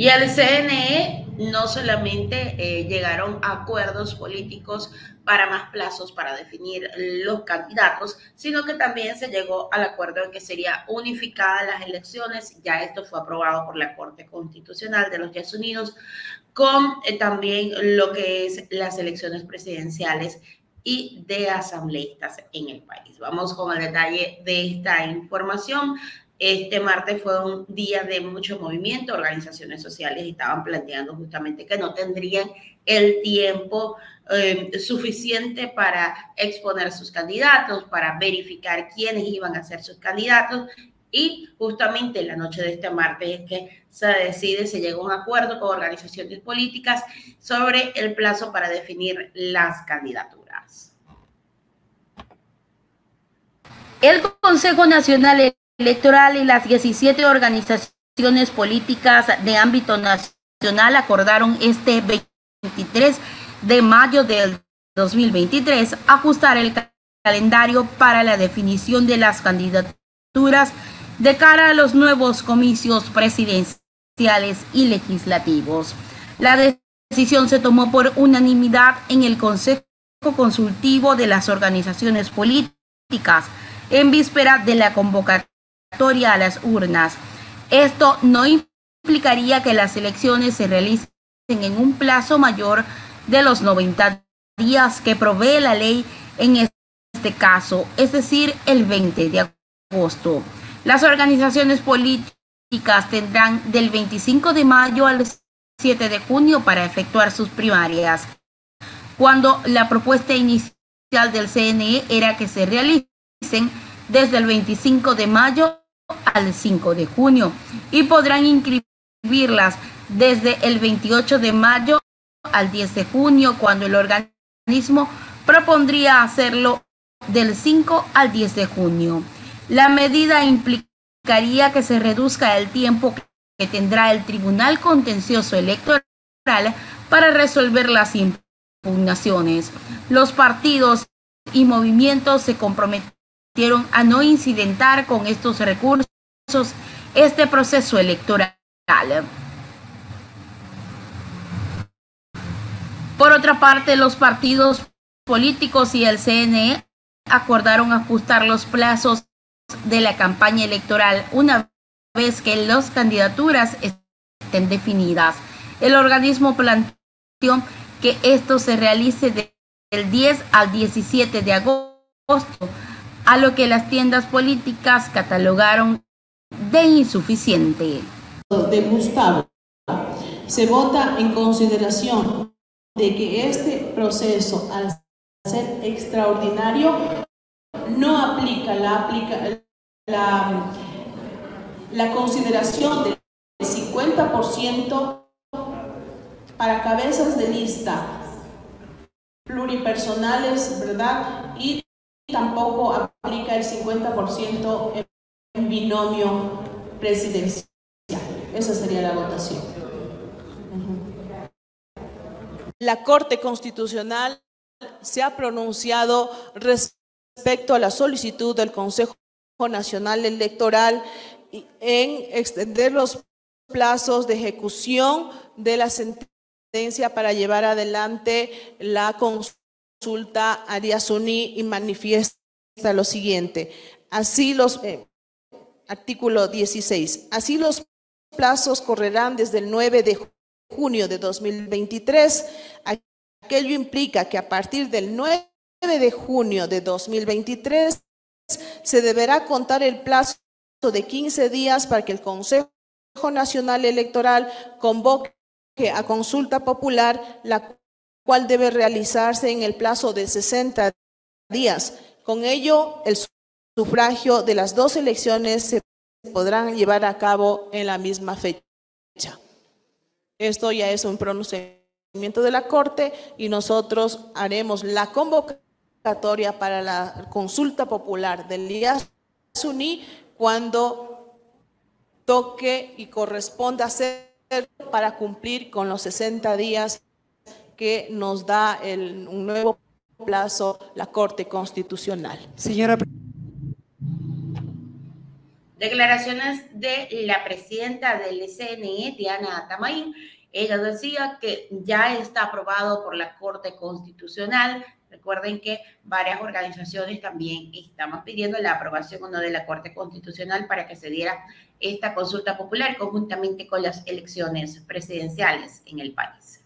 Y el CNE no solamente eh, llegaron acuerdos políticos para más plazos para definir los candidatos, sino que también se llegó al acuerdo en que sería unificada las elecciones. Ya esto fue aprobado por la Corte Constitucional de los Estados Unidos, con eh, también lo que es las elecciones presidenciales y de asambleístas en el país. Vamos con el detalle de esta información. Este martes fue un día de mucho movimiento, organizaciones sociales estaban planteando justamente que no tendrían el tiempo eh, suficiente para exponer sus candidatos, para verificar quiénes iban a ser sus candidatos y justamente la noche de este martes es que se decide, se llega a un acuerdo con organizaciones políticas sobre el plazo para definir las candidaturas. El Consejo Nacional Electoral y las 17 organizaciones políticas de ámbito nacional acordaron este 23 de mayo del 2023 ajustar el calendario para la definición de las candidaturas de cara a los nuevos comicios presidenciales y legislativos. La decisión se tomó por unanimidad en el Consejo Consultivo de las Organizaciones Políticas en víspera de la convocatoria a las urnas. Esto no implicaría que las elecciones se realicen en un plazo mayor de los 90 días que provee la ley en este caso, es decir, el 20 de agosto. Las organizaciones políticas tendrán del 25 de mayo al 7 de junio para efectuar sus primarias, cuando la propuesta inicial del CNE era que se realicen desde el 25 de mayo al 5 de junio y podrán inscribirlas desde el 28 de mayo al 10 de junio cuando el organismo propondría hacerlo del 5 al 10 de junio. La medida implicaría que se reduzca el tiempo que tendrá el Tribunal Contencioso Electoral para resolver las impugnaciones. Los partidos y movimientos se comprometen a no incidentar con estos recursos este proceso electoral. Por otra parte, los partidos políticos y el CNE acordaron ajustar los plazos de la campaña electoral una vez que las candidaturas estén definidas. El organismo planteó que esto se realice del 10 al 17 de agosto a lo que las tiendas políticas catalogaron de insuficiente. De Gustavo, se vota en consideración de que este proceso, al ser extraordinario, no aplica la, aplica, la, la consideración del 50% para cabezas de lista pluripersonales, ¿verdad? Y tampoco aplica el 50% en binomio presidencial. Esa sería la votación. La Corte Constitucional se ha pronunciado respecto a la solicitud del Consejo Nacional Electoral en extender los plazos de ejecución de la sentencia para llevar adelante la consulta consulta Arias Uní y manifiesta lo siguiente. Así los, eh, artículo 16, así los plazos correrán desde el 9 de junio de 2023. Aquello implica que a partir del 9 de junio de 2023 se deberá contar el plazo de 15 días para que el Consejo Nacional Electoral convoque a consulta popular la cual debe realizarse en el plazo de 60 días. Con ello, el sufragio de las dos elecciones se podrán llevar a cabo en la misma fecha. Esto ya es un pronunciamiento de la Corte y nosotros haremos la convocatoria para la consulta popular del día Suní cuando toque y corresponda hacer para cumplir con los 60 días que nos da el, un nuevo plazo la Corte Constitucional. Señora Declaraciones de la presidenta del CNE, Diana Tamaín. Ella decía que ya está aprobado por la Corte Constitucional. Recuerden que varias organizaciones también estamos pidiendo la aprobación o no de la Corte Constitucional para que se diera esta consulta popular conjuntamente con las elecciones presidenciales en el país.